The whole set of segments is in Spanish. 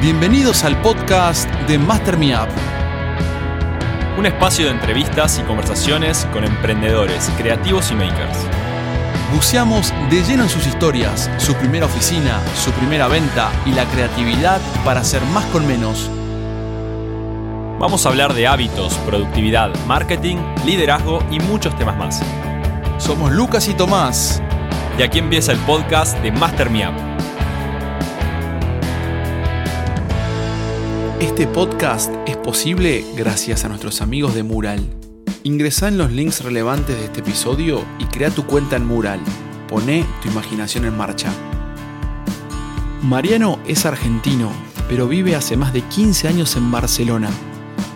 Bienvenidos al podcast de Master Me Up. Un espacio de entrevistas y conversaciones con emprendedores, creativos y makers. Buceamos de lleno en sus historias, su primera oficina, su primera venta y la creatividad para hacer más con menos. Vamos a hablar de hábitos, productividad, marketing, liderazgo y muchos temas más. Somos Lucas y Tomás. Y aquí empieza el podcast de Master Me Up. Este podcast es posible gracias a nuestros amigos de Mural. Ingresa en los links relevantes de este episodio y crea tu cuenta en Mural. Pone tu imaginación en marcha. Mariano es argentino, pero vive hace más de 15 años en Barcelona.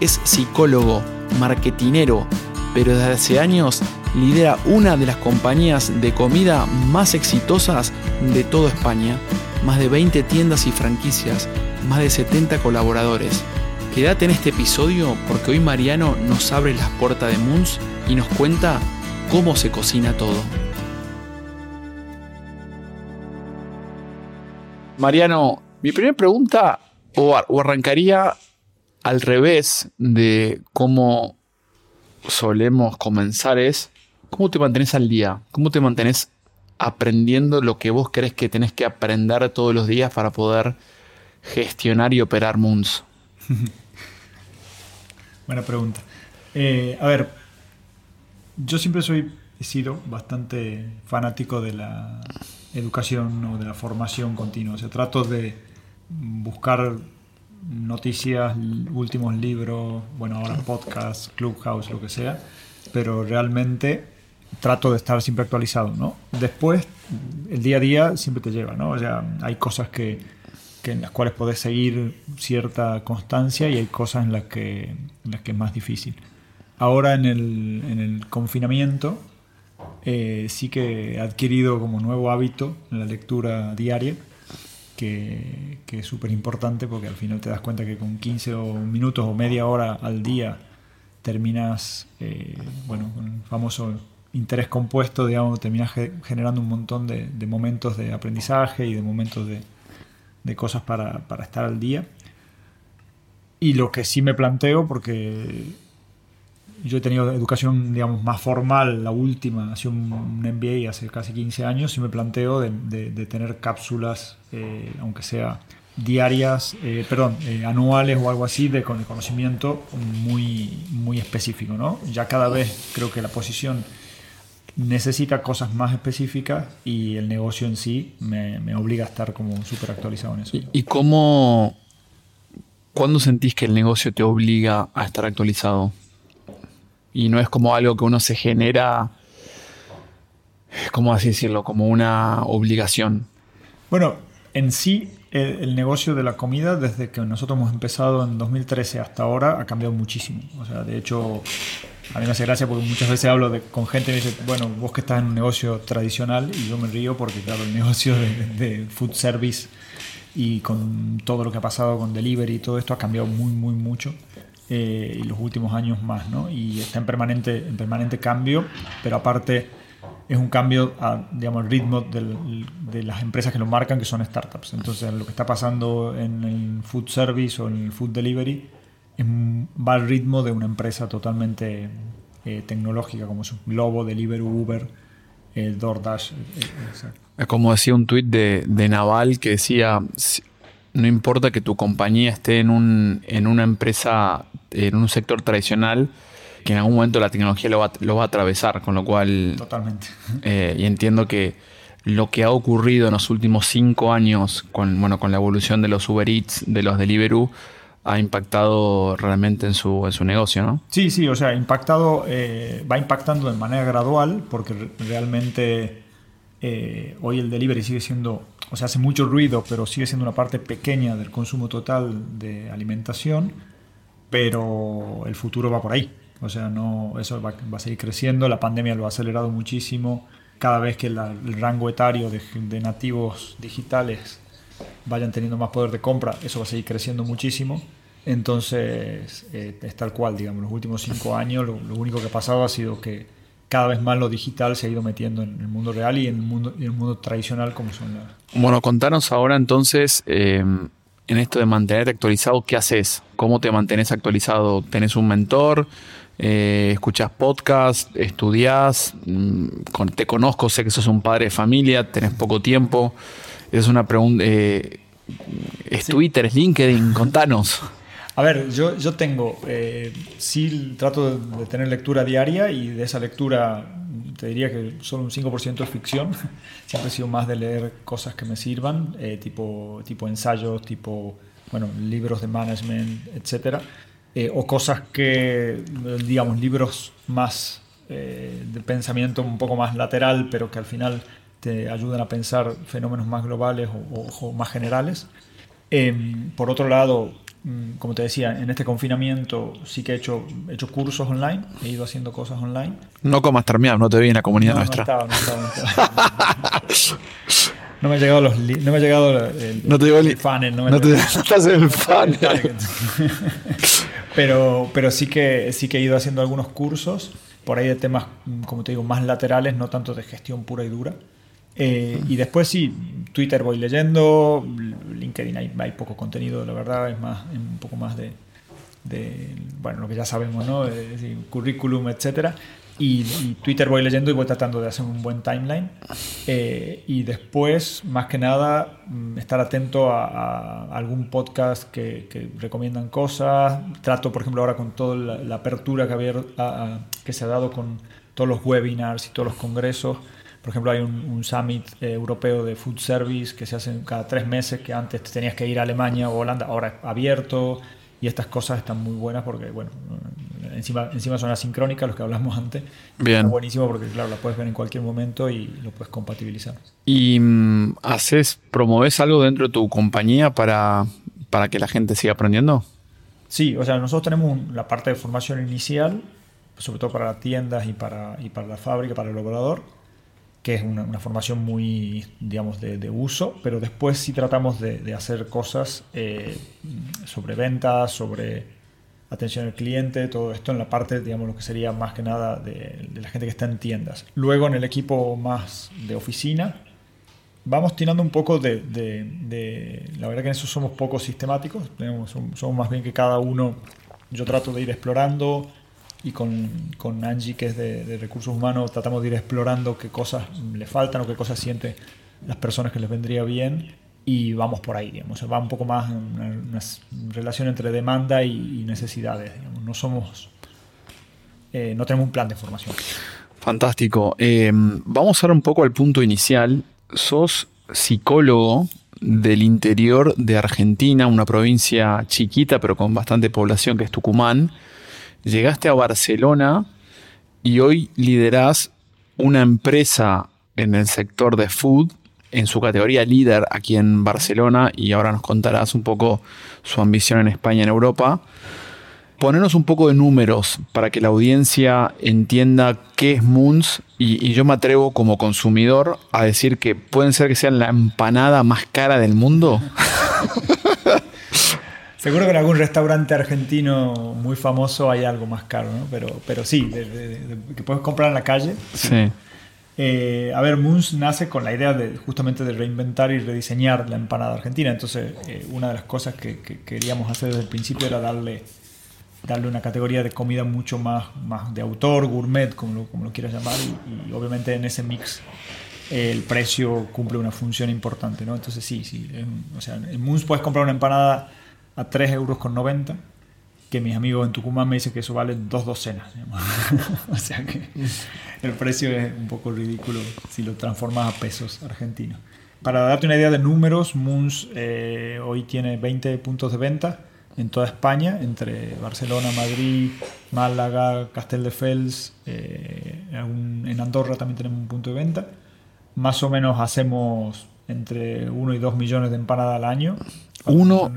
Es psicólogo, marketinero, pero desde hace años lidera una de las compañías de comida más exitosas de toda España. Más de 20 tiendas y franquicias, más de 70 colaboradores. Quédate en este episodio porque hoy Mariano nos abre las puertas de Moons y nos cuenta cómo se cocina todo. Mariano, mi primera pregunta, o, o arrancaría al revés de cómo solemos comenzar, es ¿cómo te mantenés al día? ¿Cómo te mantenés aprendiendo lo que vos crees que tenés que aprender todos los días para poder gestionar y operar Moons? Buena pregunta. Eh, a ver, yo siempre soy, he sido bastante fanático de la educación o de la formación continua. O sea, trato de buscar noticias, últimos libros, bueno, ahora podcast, Clubhouse, lo que sea, pero realmente trato de estar siempre actualizado, ¿no? Después, el día a día siempre te lleva, ¿no? O sea, hay cosas que, que en las cuales podés seguir cierta constancia y hay cosas en las que, en las que es más difícil. Ahora en el, en el confinamiento eh, sí que he adquirido como nuevo hábito la lectura diaria, que, que es súper importante porque al final te das cuenta que con 15 o minutos o media hora al día terminas, eh, bueno, con el famoso interés compuesto, digamos, terminas generando un montón de, de momentos de aprendizaje y de momentos de, de cosas para, para, estar al día. Y lo que sí me planteo, porque yo he tenido educación, digamos, más formal, la última, hace un, un MBA hace casi 15 años, sí me planteo de, tener cápsulas, eh, aunque sea diarias, eh, perdón, eh, anuales o algo así, de, con conocimiento muy, muy específico, ¿no? Ya cada vez creo que la posición necesita cosas más específicas y el negocio en sí me, me obliga a estar como súper actualizado en eso. ¿Y, ¿Y, cómo, cuándo sentís que el negocio te obliga a estar actualizado? Y no es como algo que uno se genera, ¿cómo así decirlo? Como una obligación. Bueno, en sí el, el, negocio de la comida desde que nosotros hemos empezado en 2013 hasta ahora ha cambiado muchísimo. O sea, de hecho, a mí me hace gracia porque muchas veces hablo de, con gente y me dice, bueno, vos que estás en un negocio tradicional y yo me río porque, claro, el negocio de, de food service y con todo lo que ha pasado con delivery y todo esto ha cambiado muy, muy mucho. Eh, y los últimos años más, ¿no? Y está en permanente, en permanente cambio, pero aparte es un cambio a, digamos, el ritmo del, de las empresas que lo marcan, que son startups. Entonces, lo que está pasando en el food service o en el food delivery es, va al ritmo de una empresa totalmente eh, tecnológica, como su Globo, Deliveroo, Uber, el DoorDash. Es como decía un tuit de, de Naval que decía, no importa que tu compañía esté en, un, en una empresa, en un sector tradicional, que en algún momento la tecnología lo va, lo va a atravesar, con lo cual... Totalmente. Eh, y entiendo que lo que ha ocurrido en los últimos cinco años con, bueno, con la evolución de los Uber Eats, de los Deliveroo, ha impactado realmente en su, en su negocio, ¿no? Sí, sí, o sea, impactado, eh, va impactando de manera gradual porque realmente eh, hoy el delivery sigue siendo, o sea, hace mucho ruido, pero sigue siendo una parte pequeña del consumo total de alimentación, pero el futuro va por ahí. O sea, no, eso va, a seguir creciendo. La pandemia lo ha acelerado muchísimo. Cada vez que el rango etario de, nativos digitales vayan teniendo más poder de compra, eso va a seguir creciendo muchísimo. Entonces, eh, es tal cual, digamos, los últimos cinco años lo, único que ha pasado ha sido que cada vez más lo digital se ha ido metiendo en el mundo real y en el mundo, en el mundo tradicional como son las... Bueno, contanos ahora entonces... Eh en esto de mantenerte actualizado, ¿qué haces? ¿Cómo te mantenés actualizado? ¿Tenés un mentor? Eh, ¿Escuchás podcast? ¿Estudiás? Mm, te conozco, sé que sos un padre de familia, tenés poco tiempo. Es una pregunta. Eh, ¿Es Twitter? ¿Es LinkedIn? Contanos. A ver, yo, yo tengo, eh, sí trato de, tener lectura diaria y de esa lectura te diría que solo un 5% es ficción. Siempre he sido más de leer cosas que me sirvan, eh, tipo, tipo ensayos, tipo bueno, libros de management, etc. Eh, o cosas que, digamos, libros más de pensamiento un poco más lateral, pero que al final te ayudan a pensar fenómenos más globales o, más generales. Em, por otro lado, Mm, como te decía, en este confinamiento sí que he hecho, he hecho cursos online, he ido haciendo cosas online. No comas terminado, no te vi en la comunidad nuestra. No, no, me ha llegado los no me ha llegado el, no te llegó el, funnel, no, te estás en el funnel. pero pero sí que sí que he ido haciendo algunos cursos por ahí de temas como te digo más laterales, no tanto de gestión pura y dura. Eh, y después sí, Twitter voy leyendo, LinkedIn hay, poco contenido, la verdad, es más un poco más de, bueno, lo que ya sabemos, ¿no? currículum, etcétera. Y, Twitter voy leyendo y voy tratando de hacer un buen timeline. Eh, y después, más que nada, mm, estar atento a, algún podcast que, recomiendan cosas. Trato, por ejemplo, ahora con toda la, apertura que, que se ha dado con todos los webinars y todos los congresos por ejemplo, hay un, summit eh, europeo de food service que se hace cada tres meses, que antes tenías que ir a Alemania o Holanda, ahora es abierto. Y estas cosas están muy buenas porque, bueno, encima, encima son asincrónicas, los que hablamos antes. Bien. buenísimo porque, claro, la puedes ver en cualquier momento y lo puedes compatibilizar. ¿Y mm, haces, promoves algo dentro de tu compañía para, para que la gente siga aprendiendo? Sí, o sea, nosotros tenemos la parte de formación inicial, sobre todo para las tiendas y para, y para la fábrica, para el operador que es una, formación muy, digamos, de, uso, pero después sí tratamos de, hacer cosas eh, sobre ventas, sobre atención al cliente, todo esto en la parte, digamos, lo que sería más que nada de, la gente que está en tiendas. Luego en el equipo más de oficina, vamos tirando un poco de, la verdad que en eso somos poco sistemáticos, tenemos, somos más bien que cada uno, yo trato de ir explorando, y con, con, Angie, que es de, recursos humanos, tratamos de ir explorando qué cosas le faltan o qué cosas sienten las personas que les vendría bien y vamos por ahí, digamos. Va un poco más en una, relación entre demanda y, necesidades, No somos... Eh, no tenemos un plan de formación. Fantástico. Eh, vamos ahora un poco al punto inicial. Sos psicólogo del interior de Argentina, una provincia chiquita pero con bastante población que es Tucumán llegaste a Barcelona y hoy liderás una empresa en el sector de food, en su categoría líder aquí en Barcelona, y ahora nos contarás un poco su ambición en España y en Europa. Ponernos un poco de números para que la audiencia entienda qué es Moons y, y, yo me atrevo como consumidor a decir que pueden ser que sean la empanada más cara del mundo. Seguro que en algún restaurante argentino muy famoso hay algo más caro, ¿no? Pero, pero sí, que puedes comprar en la calle. Sí. Eh, a ver, Moons nace con la idea de justamente de reinventar y rediseñar la empanada argentina. Entonces, eh, una de las cosas que, queríamos hacer desde el principio era darle, darle una categoría de comida mucho más, más de autor, gourmet, como lo, como lo quieras llamar, y, obviamente en ese mix el precio cumple una función importante, ¿no? Entonces sí, sí, o sea, en Moons puedes comprar una empanada a 3 euros con 90, que mis amigos en Tucumán me dicen que eso vale dos docenas. o sea que el precio es un poco ridículo si lo transformas a pesos argentinos. Para darte una idea de números, Moons eh, hoy tiene 20 puntos de venta en toda España, entre Barcelona, Madrid, Málaga, Castelldefels, eh, en Andorra también tenemos un punto de venta. Más o menos hacemos entre 1 y 2 millones de empanadas al año uno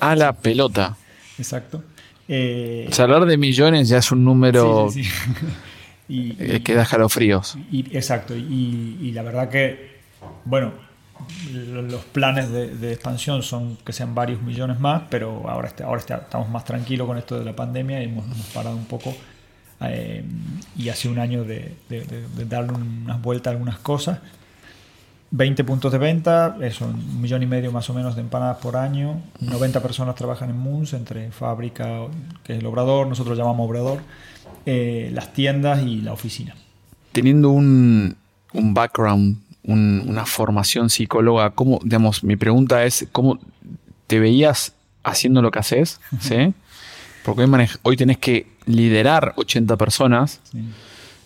a la pelota. Exacto. Eh, hablar de millones ya es un número eh, que da escalofríos. Y, exacto. Y, la verdad que, bueno, los planes de, expansión son que sean varios millones más, pero ahora, ahora estamos más tranquilos con esto de la pandemia y hemos, parado un poco. Eh, y hace un año de, de darle unas vueltas a algunas cosas 20 puntos de venta, eso, un millón y medio más o menos de empanadas por año. 90 personas trabajan en Moons, entre fábrica, que es el obrador, nosotros llamamos obrador, eh, las tiendas y la oficina. Teniendo un, un background, un- una formación psicóloga, ¿cómo, digamos, mi pregunta es, ¿cómo te veías haciendo lo que haces? ¿Sí? Porque hoy, hoy tenés que liderar 80 personas. Sí.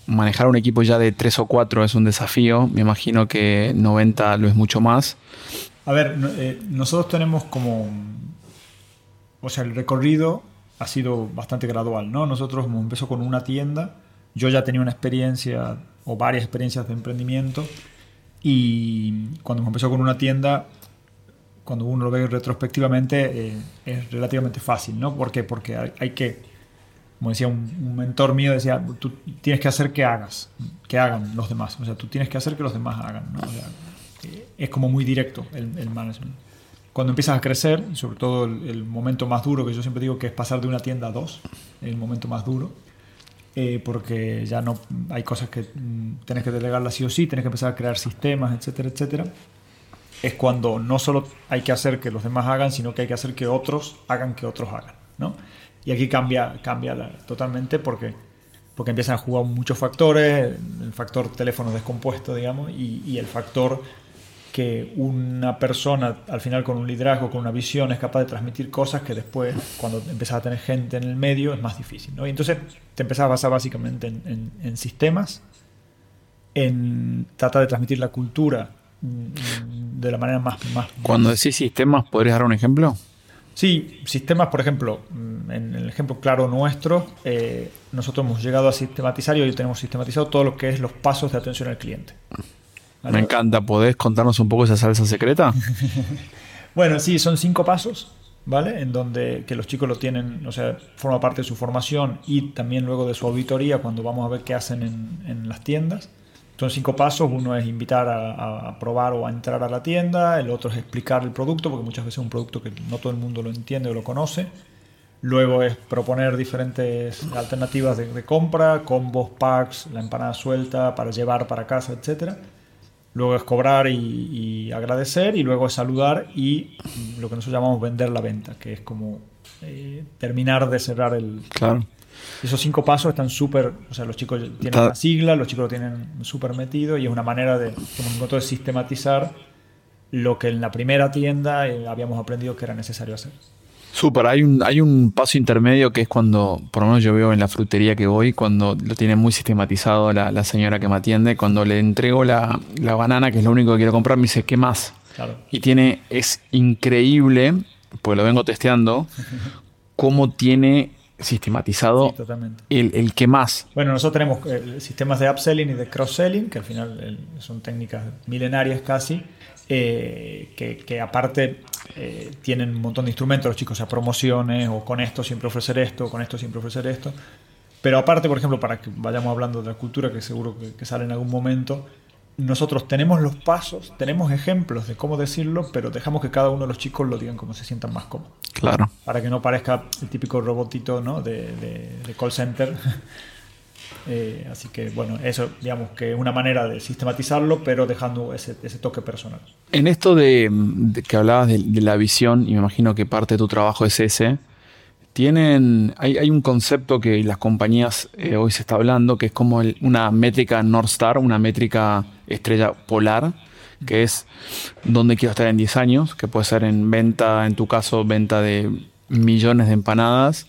Manejar un equipo ya de 3 o 4 es un desafío. Me imagino que 90 lo es mucho más. A ver, eh, nosotros tenemos como. O sea, el recorrido ha sido bastante gradual, ¿no? Nosotros hemos empezado con una tienda. Yo ya tenía una experiencia o varias experiencias de emprendimiento. Y cuando hemos empezado con una tienda, cuando uno lo ve retrospectivamente, eh, es relativamente fácil, ¿no? ¿Por qué? Porque hay que, como decía un, un mentor mío, decía, tú tienes que hacer que hagas, que hagan los demás. O sea, tú tienes que hacer que los demás hagan, ¿no? O sea, eh, es como muy directo el, el management. Cuando empiezas a crecer, y sobre todo el, el momento más duro, que yo siempre digo que es pasar de una tienda a dos, el momento más duro, eh, porque ya no hay cosas que mm, tienes que delegarlas sí o sí, tienes que empezar a crear sistemas, etcétera, etcétera. Es cuando no solo hay que hacer que los demás hagan, sino que hay que hacer que otros hagan que otros hagan, ¿no? Y aquí cambia, cambia la- totalmente porque, porque empiezan a jugar muchos factores, el factor teléfono descompuesto, digamos, y, y el factor que una persona al final con un liderazgo, con una visión, es capaz de transmitir cosas que después, cuando empiezas a tener gente en el medio, es más difícil. ¿no? Y entonces te empezás a basar básicamente en, en- en sistemas, en tratar de transmitir la cultura mm, de la manera más... más Cuando decís sistemas, ¿podrías dar un ejemplo? Sí, sistemas, por ejemplo, en el ejemplo claro nuestro, eh, nosotros hemos llegado a sistematizar y hoy tenemos sistematizado todo lo que es los pasos de atención al cliente. Me ¿Vale? encanta. ¿Podés contarnos un poco esa salsa secreta? Bueno, sí, son cinco pasos, ¿vale? En donde que los chicos lo tienen, o sea, forma parte de su formación y también luego de su auditoría cuando vamos a ver qué hacen en, en las tiendas. Son cinco pasos, uno es invitar a, a- a probar o a entrar a la tienda, el otro es explicar el producto, porque muchas veces es un producto que no todo el mundo lo entiende o lo conoce. Luego es proponer diferentes alternativas de, de compra, combos, packs, la empanada suelta para llevar para casa, etcétera. Luego es cobrar y, y agradecer y luego es saludar y lo que nosotros llamamos vender la venta, que es como eh, terminar de cerrar el... Claro. Esos cinco pasos están súper, o sea, los chicos tienen Está- una sigla, los chicos lo tienen súper metido y es una manera de, como de sistematizar lo que en la primera tienda eh, habíamos aprendido que era necesario hacer. Súper, hay un, hay un paso intermedio que es cuando, por lo menos yo veo en la frutería que voy, cuando lo tiene muy sistematizado la, la señora que me atiende, cuando le entrego la, la banana, que es lo único que quiero comprar, me dice, ¿qué más? Claro. Y tiene, es increíble, pues lo vengo testeando, cómo tiene sistematizado Sí, el, el qué más. Bueno, nosotros tenemos eh, sistemas de upselling y de cross-selling, que al final eh, son técnicas milenarias casi, eh, que, que aparte eh, tienen un montón de instrumentos los chicos, o sea, promociones, o con esto siempre ofrecer esto, con esto siempre ofrecer esto. Pero aparte, por ejemplo, para que vayamos hablando de la cultura, que seguro que, que sale en algún momento, nosotros tenemos los pasos, tenemos ejemplos de cómo decirlo, pero dejamos que cada uno de los chicos lo digan como se sientan más cómodos Claro. para que no parezca el típico robotito ¿no? de, de- de call center. Eh, así que bueno, eso digamos que es una manera de sistematizarlo, pero dejando ese, toque personal. En esto de, que hablabas de, la visión, y me imagino que parte de tu trabajo es ese, tienen, hay, un concepto que las compañías eh, hoy se está hablando, que es como una métrica North Star, una métrica estrella polar, que es dónde quiero estar en 10 años, que puede ser en venta, en tu caso, venta de millones de empanadas,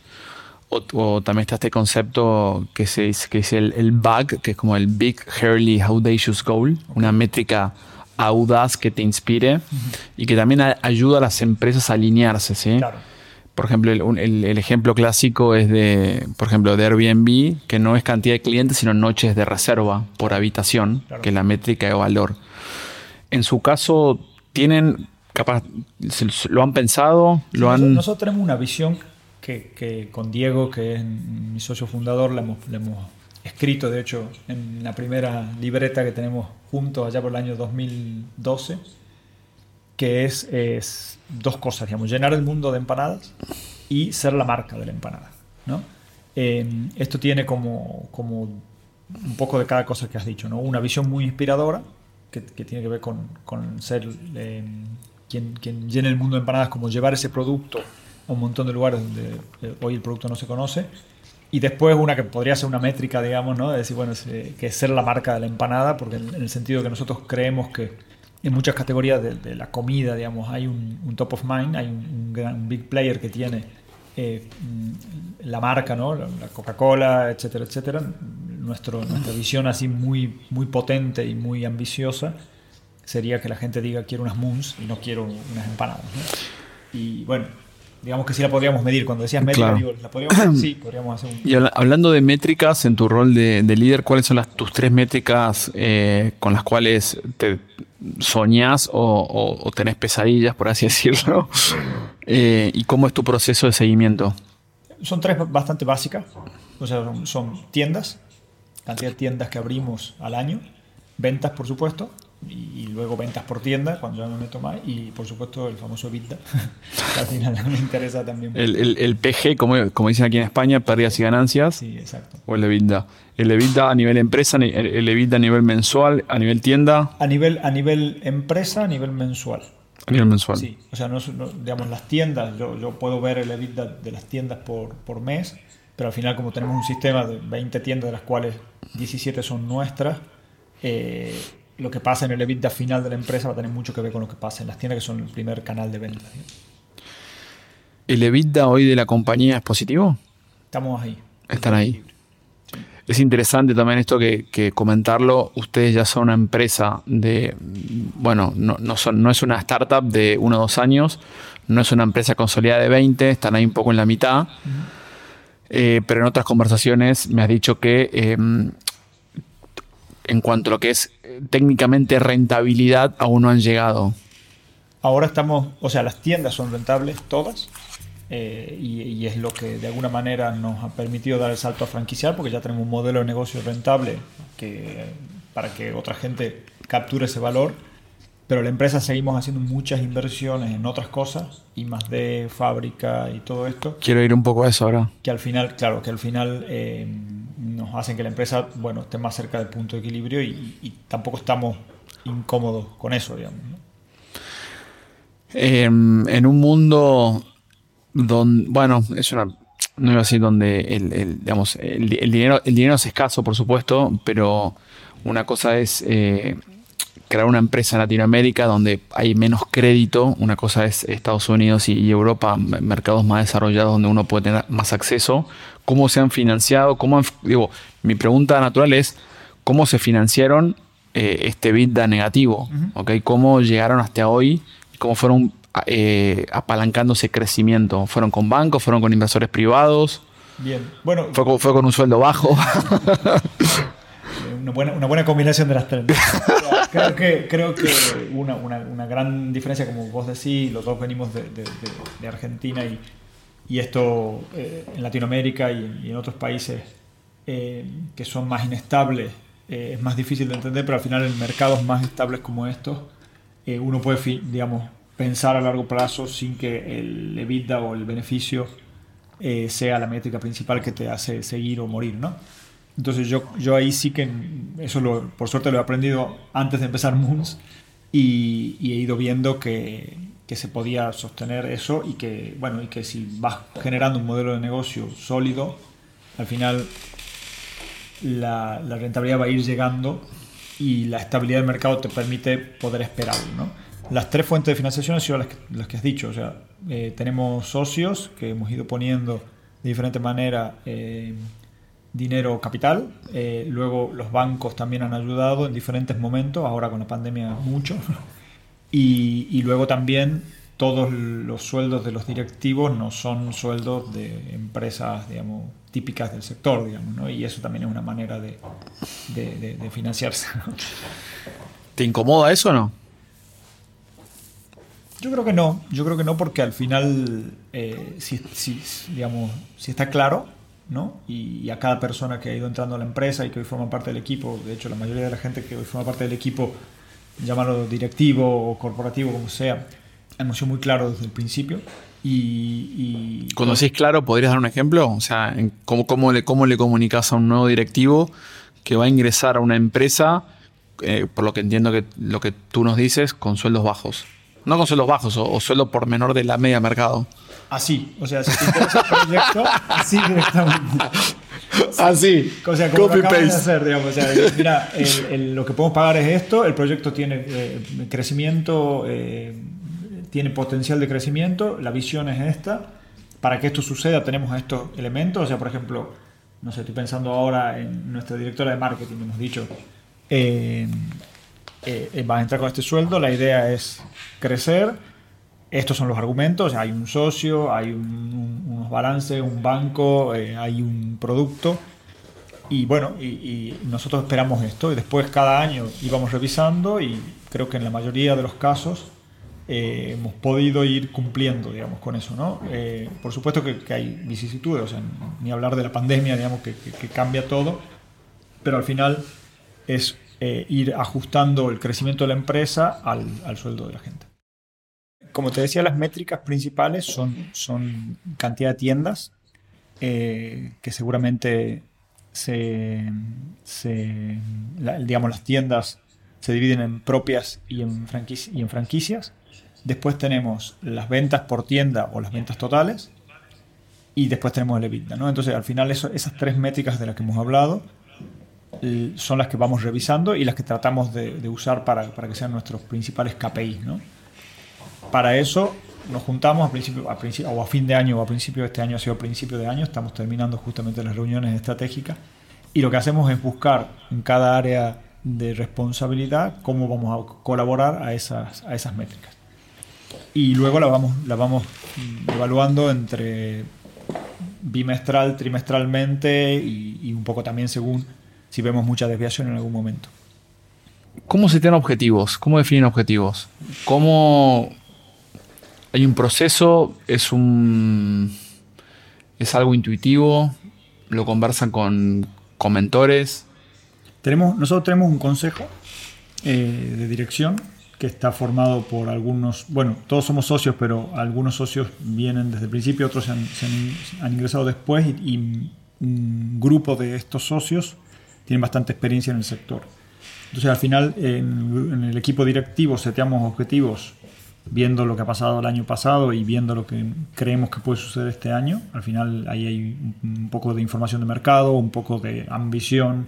o, o también está este concepto que, se, que es el, el BAG, que es como el Big Hurley Audacious Goal, una métrica audaz que te inspire y que también a- ayuda a las empresas a alinearse, ¿sí? Claro. Por ejemplo, el, el- el ejemplo clásico es de, por ejemplo, de Airbnb, que no es cantidad de clientes, sino noches de reserva por habitación, Claro. que es la métrica de valor. En su caso, tienen, capaz, lo han pensado, lo Nosotros, han... nosotros tenemos una visión que, con Diego, que es mi socio fundador, la hemos, escrito, de hecho, en la primera libreta que tenemos juntos allá por el año 2012, que es, dos cosas, digamos, llenar el mundo de empanadas y ser la marca de la empanada. Eh, esto tiene como, un poco de cada cosa que has dicho, ¿no? una visión muy inspiradora, que, tiene que ver con, ser eh, quien, quien llena el mundo de empanadas, como llevar ese producto un montón de lugares donde eh, hoy el producto no se conoce. Y después una que podría ser una métrica, digamos, ¿no? De decir, bueno, que es ser la marca de la empanada, porque en, el sentido que nosotros creemos que en muchas categorías de, la comida, digamos, hay un, top of mind, hay un, gran big player que tiene eh, la marca, ¿no? La, Coca-Cola, etcétera, etcétera. Nuestro, nuestra visión así muy, muy potente y muy ambiciosa sería que la gente diga quiero unas moons y no quiero unas empanadas. Y bueno, digamos que sí la podríamos medir. Cuando decías métrica, digo, ¿la podríamos Sí, podríamos hacer un... Y hablando de métricas, en tu rol de, líder, ¿cuáles son las, tus tres métricas eh, con las cuales te soñás o, tenés pesadillas, por así decirlo? Eh, ¿Y cómo es tu proceso de seguimiento? Son tres bastante básicas. O sea, son tiendas, cantidad de tiendas que abrimos al año, ventas, por supuesto, y, luego ventas por tienda cuando ya no meto más y por supuesto el famoso EBITDA que al final me interesa también. El, el, el PG como, como, dicen aquí en España pérdidas y ganancias. Sí, exacto. o el EBITDA. El EBITDA a nivel empresa el EBITDA a nivel mensual a nivel tienda. A nivel a nivel empresa a nivel mensual. A nivel mensual. Sí o sea no, digamos las tiendas yo, yo, puedo ver el EBITDA de las tiendas por, por mes pero al final como tenemos un sistema de 20 tiendas de las cuales 17 son nuestras eh, lo que pasa en el EBITDA final de la empresa va a tener mucho que ver con lo que pasa en las tiendas, que son el primer canal de venta. ¿El EBITDA hoy de la compañía es positivo? Estamos ahí. Están ahí. Es interesante también esto que, comentarlo. Ustedes ya son una empresa de, bueno, no, no, son, no es una startup de uno o dos años, no es una empresa consolidada de 20, están ahí un poco en la mitad. Eh, pero en otras conversaciones me has dicho que em, en cuanto a lo que es técnicamente rentabilidad, aún no han llegado. Ahora estamos, o sea, las tiendas son rentables todas. Eh, y, es lo que de alguna manera nos ha permitido dar el salto a franquiciar, porque ya tenemos un modelo de negocio rentable que, para que otra gente capture ese valor. Pero la empresa seguimos haciendo muchas inversiones en otras cosas, y más de fábrica y todo esto. Quiero ir un poco a eso ahora. Que al final, claro, que al final eh, hacen que la empresa bueno, esté más cerca del punto de equilibrio y, tampoco estamos incómodos con eso, digamos. Em, en un mundo donde, bueno, es una, no iba a decir donde el, digamos, el, dinero, el dinero es escaso, por supuesto, pero una cosa es eh, crear una empresa en Latinoamérica donde hay menos crédito, una cosa es Estados Unidos y Europa, mercados más desarrollados donde uno puede tener más acceso, cómo se han financiado, cómo digo, mi pregunta natural es cómo se financiaron eh, este vida negativo, ¿Cómo llegaron hasta hoy? ¿Cómo fueron eh, apalancando ese crecimiento? ¿Fueron con bancos? ¿Fueron con inversores privados? Bien, bueno. ¿Fue, fue con un sueldo bajo? una, buena, una buena combinación de las tres. creo que, creo que una, una, una, gran diferencia, como vos decís, los dos venimos de, de, de Argentina y y esto eh, en Latinoamérica y, en otros países eh, que son más inestables eh, es más difícil de entender, pero al final en mercados más estables como estos uno puede, digamos, pensar a largo plazo sin que el EBITDA o el beneficio sea la métrica principal que te hace seguir o morir, ¿no? Entonces yo, yo ahí sí que, eso lo, por suerte lo he aprendido antes de empezar Moons y, y he ido viendo que, que se podía sostener eso y que, bueno, y que si vas generando un modelo de negocio sólido, al final la, rentabilidad va a ir llegando y la estabilidad del mercado te permite poder esperarlo. ¿no? Las tres fuentes de financiación han sido las que, las que has dicho. O sea, eh, tenemos socios que hemos ido poniendo de diferente manera eh, dinero capital. Eh, luego los bancos también han ayudado en diferentes momentos, ahora con la pandemia mucho. Y, luego también todos los sueldos de los directivos no son sueldos de empresas, digamos, típicas del sector, digamos, ¿no? Y eso también es una manera de, financiarse. ¿Te incomoda eso o no? Yo creo que no, yo creo que no porque al final, eh, si, digamos, si está claro, ¿no? Y, a cada persona que ha ido entrando a la empresa y que hoy forma parte del equipo, de hecho la mayoría de la gente que hoy forma parte del equipo llamarlo directivo o corporativo, como sea, hemos sido muy claros desde el principio. Y, Cuando decís claro, ¿podrías dar un ejemplo? O sea, ¿cómo, cómo, le, ¿cómo le comunicas a un nuevo directivo que va a ingresar a una empresa eh, por lo que entiendo que lo que tú nos dices, con sueldos bajos. No con sueldos bajos o, o sueldo por menor de la media mercado. Así, o sea, si te interesa el proyecto, así directamente. Así, O sea, como copy lo acabas de paste. hacer, digamos. O sea, mira, el- el- lo que podemos pagar es esto, el proyecto tiene eh, crecimiento, eh, tiene potencial de crecimiento, la visión es esta. Para que esto suceda tenemos estos elementos, o sea, por ejemplo, no sé, estoy pensando ahora en nuestra directora de marketing, hemos dicho, eh, eh, vas a entrar con este sueldo, la idea es crecer, estos son los argumentos, hay un socio, hay un- un- unos balances, un banco, eh, hay un producto. Y bueno, y, nosotros esperamos esto y después cada año íbamos revisando y creo que en la mayoría de los casos eh, hemos podido ir cumpliendo, digamos, con eso, ¿no? Eh, por supuesto que, hay vicisitudes, ni hablar de la pandemia, digamos, que, cambia todo, pero al final es ir ajustando el crecimiento de la empresa al sueldo de la gente. Como te decía, las métricas principales son, son cantidad de tiendas, eh, que seguramente se, se- digamos, las tiendas se dividen en propias y en, franquici- y en franquicias. Después tenemos las ventas por tienda o las ventas totales. Y después tenemos el EBITDA. ¿no? Entonces, al final, esas tres métricas de las que hemos hablado son las que vamos revisando y las que tratamos de, de usar para, para que sean nuestros principales KPIs. ¿no? Para eso nos juntamos a principio, a princi- o a fin de año o a principio de este año, ha sido a principio de año, estamos terminando justamente las reuniones estratégicas y lo que hacemos es buscar en cada área de responsabilidad cómo vamos a colaborar a esas, a esas métricas. Y luego la vamos, la vamos evaluando entre bimestral, trimestralmente y, y un poco también según si vemos mucha desviación en algún momento. ¿Cómo se tienen objetivos? ¿Cómo definen objetivos? ¿Cómo hay un proceso? ¿Es un es algo intuitivo? ¿Lo conversan con, con mentores? Tenemos, nosotros tenemos un consejo eh, de dirección que está formado por algunos, bueno, todos somos socios, pero algunos socios vienen desde el principio, otros se han, ingresado después y, y un grupo de estos socios tienen bastante experiencia en el sector. Entonces al final en, en el equipo directivo seteamos objetivos viendo lo que ha pasado el año pasado y viendo lo que creemos que puede suceder este año. Al final ahí hay un poco de información de mercado, un poco de ambición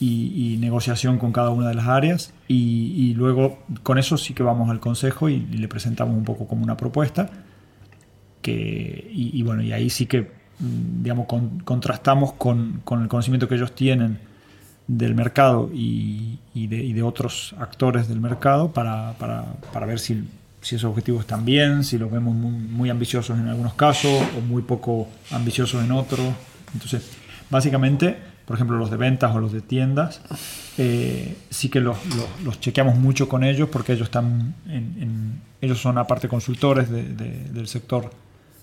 y, y negociación con cada una de las áreas. Y, y luego con eso sí que vamos al consejo y, y le presentamos un poco como una propuesta. Que, y, y bueno, y ahí sí que mm, digamos, con- contrastamos con, con el conocimiento que ellos tienen del mercado y, y de, y de otros actores del mercado para, para- para ver si, si esos objetivos están bien, si los vemos muy, muy ambiciosos en algunos casos o muy poco ambiciosos en otros. Entonces, básicamente, por ejemplo, los de ventas o los de tiendas, eh, sí que los, los- los chequeamos mucho con ellos porque ellos están en, en- ellos son aparte consultores de- de- del sector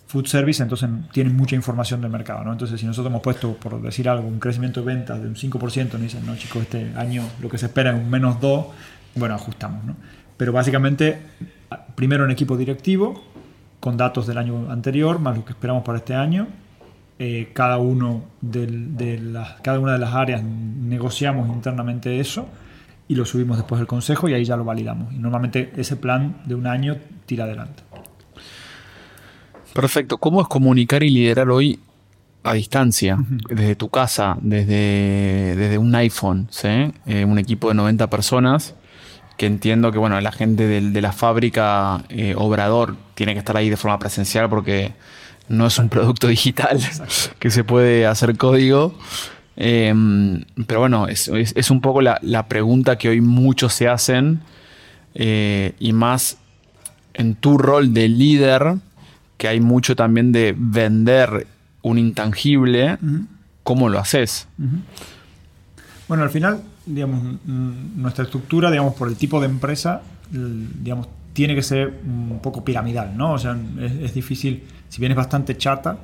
food service, entonces tienen mucha información del mercado. ¿no? Entonces, si nosotros hemos puesto, por decir algo, un crecimiento de ventas de un 5%, nos dicen, no, chicos, este año lo que se espera es un menos 2, bueno, ajustamos. ¿no? Pero básicamente, primero en equipo directivo, con datos del año anterior, más lo que esperamos para este año. Eh, cada, uno del- de las, cada una de las áreas negociamos internamente eso y lo subimos después al consejo y ahí ya lo validamos. Y normalmente ese plan de un año tira adelante. Perfecto. ¿Cómo es comunicar y liderar hoy a distancia? Desde tu casa, desde, desde un iPhone, ¿sí? Eh, un equipo de 90 personas que entiendo que bueno, la gente del- de la fábrica eh, Obrador tiene que estar ahí de forma presencial porque no es un producto digital que se puede hacer código. Eh, pero bueno, es, es- es un poco la, la pregunta que hoy muchos se hacen eh, y más en tu rol de líder, que hay mucho también de vender un intangible, ¿cómo lo haces? Bueno, al final, digamos, nuestra estructura, digamos, por el tipo de empresa, digamos, tiene que ser un poco piramidal, ¿no? O sea, es, es difícil, si bien es bastante chata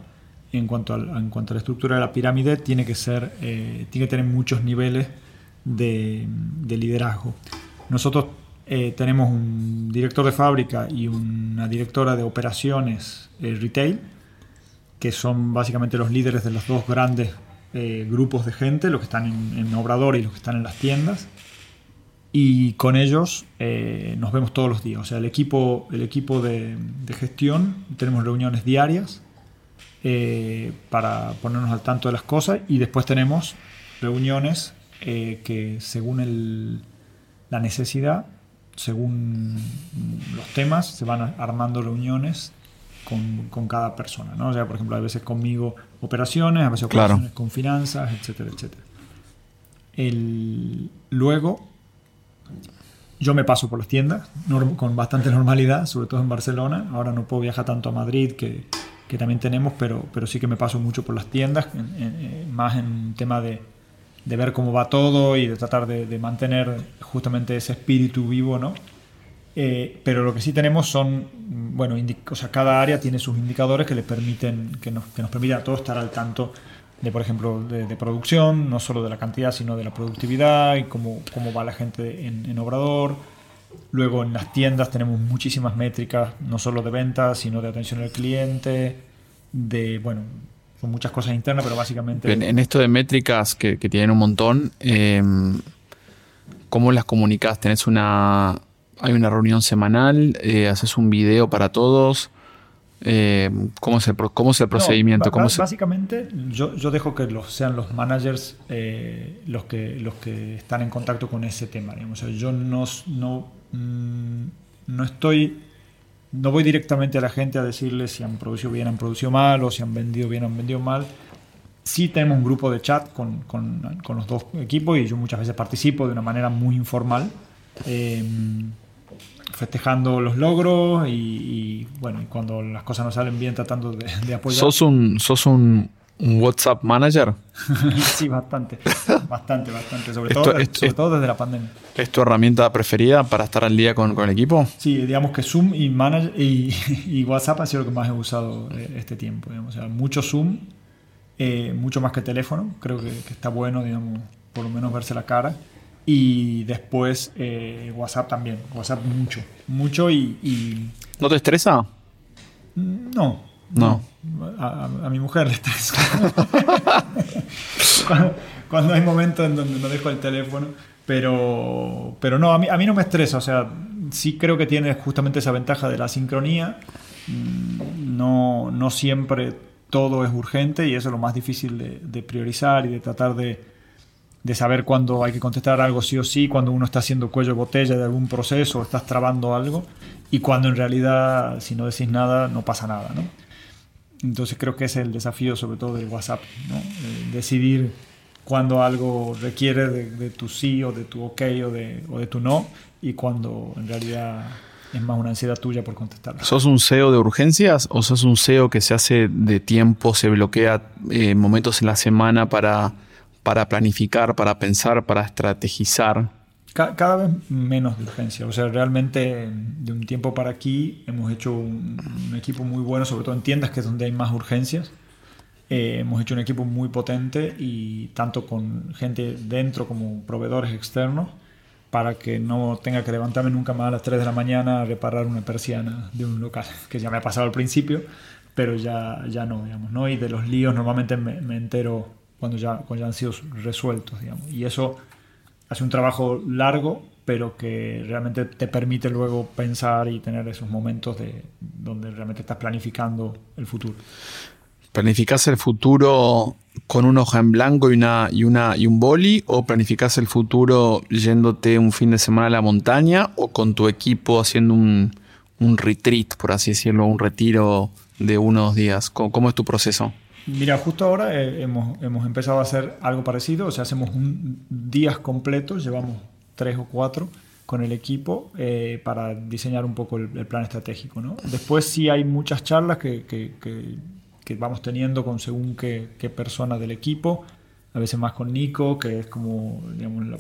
en cuanto, al- en cuanto a la estructura de la pirámide, tiene que ser, eh, tiene que tener muchos niveles de, de liderazgo. Nosotros eh, tenemos un director de fábrica y una directora de operaciones eh, retail, que son básicamente los líderes de los dos grandes eh, grupos de gente, los que están en, en Obrador y los que están en las tiendas. y con ellos eh, nos vemos todos los días. O sea, el equipo, el equipo de, gestión, tenemos reuniones diarias eh, para ponernos al tanto de las cosas y después tenemos reuniones eh, que según la necesidad, según los temas, se van armando reuniones con, cada persona. ¿no? O sea, por ejemplo, a veces conmigo operaciones, a veces operaciones con finanzas, etcétera, etcétera. El, luego yo me paso por las tiendas con bastante normalidad, sobre todo en Barcelona. Ahora no puedo viajar tanto a Madrid, que, también tenemos, pero, pero sí que me paso mucho por las tiendas, más en tema de, ver cómo va todo y de tratar de, mantener justamente ese espíritu vivo, ¿no? Eh, pero lo que sí tenemos son, bueno, cada área tiene sus indicadores que le permiten, que nos, que nos permiten a todos estar al tanto de, por ejemplo, de, producción, no solo de la cantidad, sino de la productividad y cómo, cómo va la gente en, Obrador. Luego en las tiendas tenemos muchísimas métricas, no solo de ventas, sino de atención al cliente, de, bueno, son muchas cosas internas, pero básicamente... En, esto de métricas que, que tienen un montón, em, ¿cómo las comunicas? ¿Tenés una... Hay una reunión semanal, eh, haces un video para todos, eh, ¿cómo, es el, ¿Cómo es el procedimiento? básicamente, yo, yo, dejo que los, sean los managers eh, los, que, los que están en contacto con ese tema. yo no, no, mm, no estoy. No voy directamente a la gente a decirles si han producido bien, han producido mal, o si han vendido bien, han vendido mal. Sí tenemos un grupo de chat con, con, con los dos equipos y yo muchas veces participo de una manera muy informal. Eh, festejando los logros y, bueno, y cuando las cosas no salen bien tratando de, apoyar. ¿Sos un, sos un, WhatsApp manager? sí, bastante, bastante, bastante, sobre, todo, sobre todo desde la pandemia. ¿Es tu herramienta preferida para estar al día con, con el equipo? Sí, digamos que Zoom y, manager, y, WhatsApp ha sido lo que más he usado eh, este tiempo. Digamos. O sea, mucho Zoom, eh, mucho más que teléfono, creo que, que está bueno, digamos, por lo menos verse la cara. Y después eh, WhatsApp también. WhatsApp mucho. Mucho y. ¿No te estresa? No. No. A, mi mujer le estresa. cuando, hay momentos en donde no dejo el teléfono. Pero, pero no, a mí, a mí no me estresa. O sea, sí creo que tiene justamente esa ventaja de la sincronía. Mm, no, no siempre todo es urgente y eso es lo más difícil de priorizar y de tratar de de saber cuándo hay que contestar algo sí o sí, cuando uno está haciendo cuello botella de algún proceso o estás trabando algo, y cuando en realidad, si no decís nada, no pasa nada. ¿no? Entonces creo que es el desafío sobre todo del WhatsApp, ¿no? Eh, decidir cuando algo requiere de, tu sí o de tu ok o de, o de tu no, y cuando en realidad es más una ansiedad tuya por contestar. ¿Sos un SEO de urgencias o sos un SEO que se hace de tiempo, se bloquea eh, momentos en la semana para para planificar, para pensar, para estrategizar? Cada vez menos de urgencia. O sea, realmente de un tiempo para aquí hemos hecho un, equipo muy bueno, sobre todo en tiendas que es donde hay más urgencias. Eh, hemos hecho un equipo muy potente y tanto con gente dentro como proveedores externos para que no tenga que levantarme nunca más a las 3 de la mañana a reparar una persiana de un local, que ya me ha pasado al principio, pero ya, ya no, digamos, ¿no? Y de los líos normalmente me, me entero cuando ya, cuando ya han sido resueltos, digamos. Y eso hace un trabajo largo, pero que realmente te permite luego pensar y tener esos momentos de, donde realmente estás planificando el futuro. ¿Planificas el futuro con una hoja en blanco y, una, y, una, y un boli? ¿O planificas el futuro yéndote un fin de semana a la montaña? ¿O con tu equipo haciendo un, un retreat, por así decirlo, un retiro de unos días? cómo es tu proceso? Mira, justo ahora eh, hemos, hemos, empezado a hacer algo parecido, o sea, hacemos un, días completos, llevamos tres o cuatro con el equipo eh, para diseñar un poco el, plan estratégico. ¿no? Después sí hay muchas charlas que, que, que, vamos teniendo con según qué, qué persona del equipo, a veces más con Nico, que es como, digamos, la,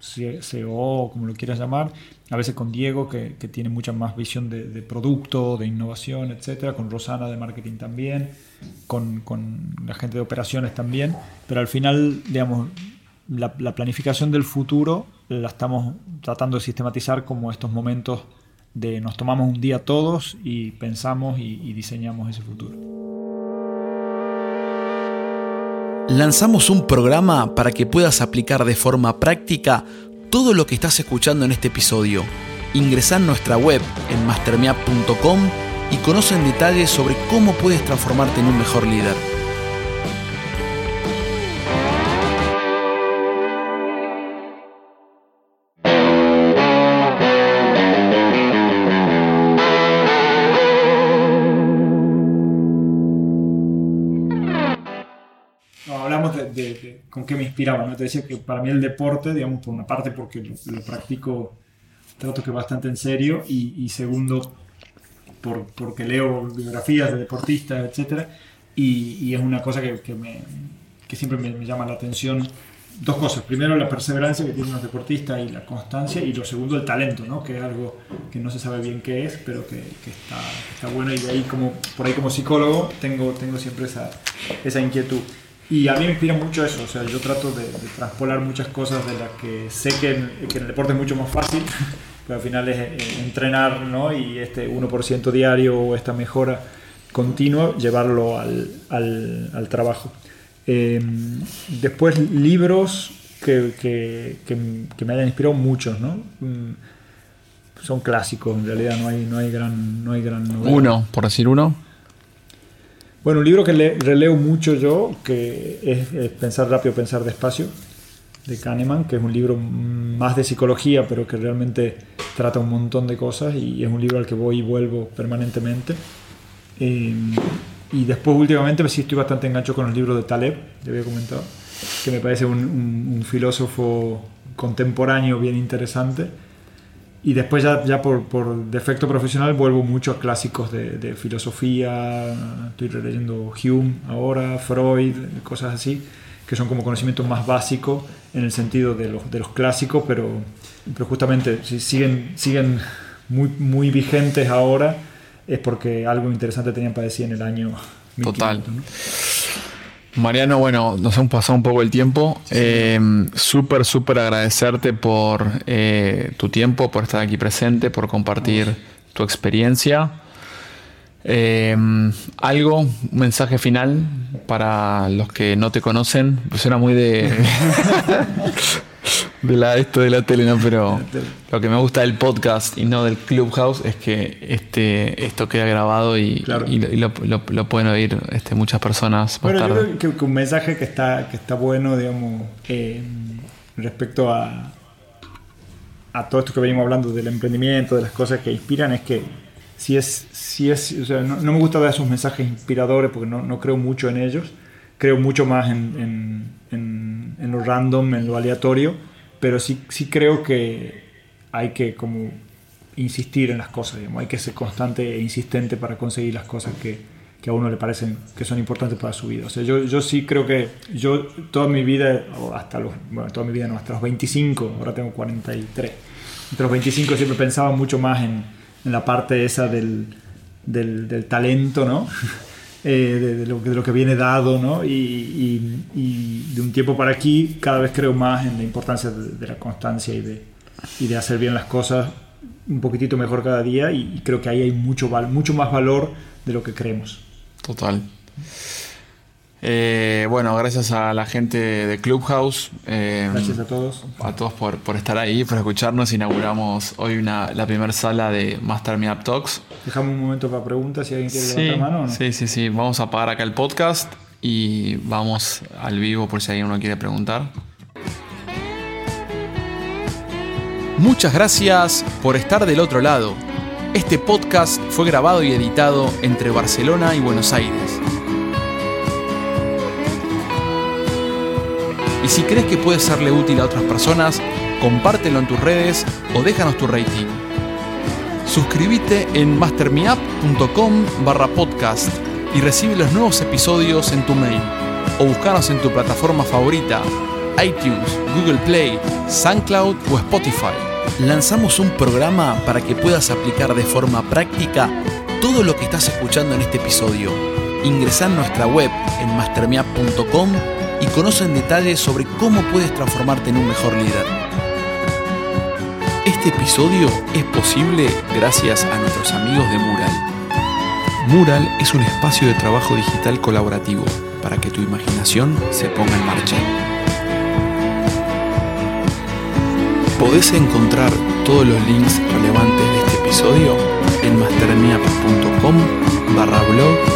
CEO, como lo quieras llamar, a veces con Diego, que, tiene mucha más visión de, producto, de innovación, etcétera, con Rosana de marketing también, con, la gente de operaciones también, pero al final, digamos, la, la, planificación del futuro la estamos tratando de sistematizar como estos momentos de nos tomamos un día todos y pensamos y diseñamos ese futuro lanzamos un programa para que puedas aplicar de forma práctica todo lo que estás escuchando en este episodio. Ingresá en nuestra web en mastermiap.com y conoce en detalle sobre cómo puedes transformarte en un mejor líder. Con qué me inspiraba. ¿no? Te decía que para mí el deporte, digamos, por una parte porque lo, practico, trato que bastante en serio, y, segundo, por, porque leo biografías de deportistas, etc. Y, es una cosa que, que, me, que siempre me, llama la atención. Dos cosas. Primero, la perseverancia que tienen los deportistas y la constancia. Y lo segundo, el talento, ¿no? que es algo que no se sabe bien qué es, pero que, que está, está, bueno. Y de ahí, como, por ahí como psicólogo, tengo, tengo siempre esa, esa inquietud. Y a mí me inspira mucho eso, o sea, yo trato de, de transpolar muchas cosas de las que sé que en, que en el deporte es mucho más fácil, pero al final es eh, entrenar, ¿no? Y este 1% diario o esta mejora continua, llevarlo al, al, al trabajo. Em, después, libros que, que, que, me hayan inspirado muchos, ¿no? Mm, son clásicos, en realidad no hay, no hay gran, no hay gran Uno, por decir uno. Bueno, un libro que releo mucho yo, que es, Pensar rápido, pensar despacio, de Kahneman, que es un libro más de psicología, pero que realmente trata un montón de cosas y es un libro al que voy y vuelvo permanentemente. Eh, y después últimamente sí estoy bastante engancho con los libros de Taleb, te había comentado, que me parece un filósofo contemporáneo bien interesante y después ya, ya por, por, defecto profesional vuelvo mucho a clásicos de, de, filosofía, estoy leyendo Hume ahora, Freud, cosas así, que son como conocimientos más básicos en el sentido de los, de los clásicos, pero, pero justamente si siguen, siguen muy, muy vigentes ahora es porque algo interesante tenían para decir en el año Total. Mariano, bueno, nos hemos pasado un poco el tiempo. Eh, súper, súper agradecerte por eh, tu tiempo, por estar aquí presente, por compartir tu experiencia. Eh, algo, un mensaje final para los que no te conocen. Pues suena muy de. de la, esto de la tele, ¿no? Pero lo que me gusta del podcast y no del Clubhouse es que este, esto queda grabado y, lo, pueden oír este, muchas personas más bueno, Yo creo que un mensaje que está, que está bueno, digamos, eh, respecto a, a todo esto que venimos hablando del emprendimiento, de las cosas que inspiran, es que si es, si es o sea, no, me gusta dar esos mensajes inspiradores porque no, no creo mucho en ellos, creo mucho más en, en, en, lo random, en lo aleatorio, pero sí, sí creo que hay que como insistir en las cosas, digamos. hay que ser constante e insistente para conseguir las cosas que, que, a uno le parecen que son importantes para su vida. O sea, yo, yo sí creo que yo toda mi vida, hasta los, bueno, toda mi vida no, hasta los 25, ahora tengo 43, entre los 25 siempre pensaba mucho más en, en la parte esa del, del, del talento, ¿no? Eh, de, lo, de, lo, que viene dado, ¿no? Y, y, de un tiempo para aquí cada vez creo más en la importancia de, la constancia y de, y de hacer bien las cosas un poquitito mejor cada día y, creo que ahí hay mucho, mucho más valor de lo que creemos. Total. Eh, bueno, gracias a la gente de Clubhouse. Eh, gracias a todos. A todos por, por, estar ahí, por escucharnos. Inauguramos hoy una, la primera sala de Master Me Up Talks. Dejamos un momento para preguntas si alguien quiere levantar la mano. ¿o no? Sí, sí, sí. Vamos a apagar acá el podcast y vamos al vivo por si alguien no quiere preguntar. Muchas gracias por estar del otro lado. Este podcast fue grabado y editado entre Barcelona y Buenos Aires. Y si crees que puede serle útil a otras personas, compártelo en tus redes o déjanos tu rating. Suscríbete en mastermeup.com barra podcast y recibe los nuevos episodios en tu mail o buscanos en tu plataforma favorita, iTunes, Google Play, SoundCloud o Spotify. Lanzamos un programa para que puedas aplicar de forma práctica todo lo que estás escuchando en este episodio. Ingresa en nuestra web en mastermiap.com y conoce en detalle sobre cómo puedes transformarte en un mejor líder. Este episodio es posible gracias a nuestros amigos de Mural. Mural es un espacio de trabajo digital colaborativo para que tu imaginación se ponga en marcha. Podés encontrar todos los links relevantes de este episodio en mastermiap.com barra blog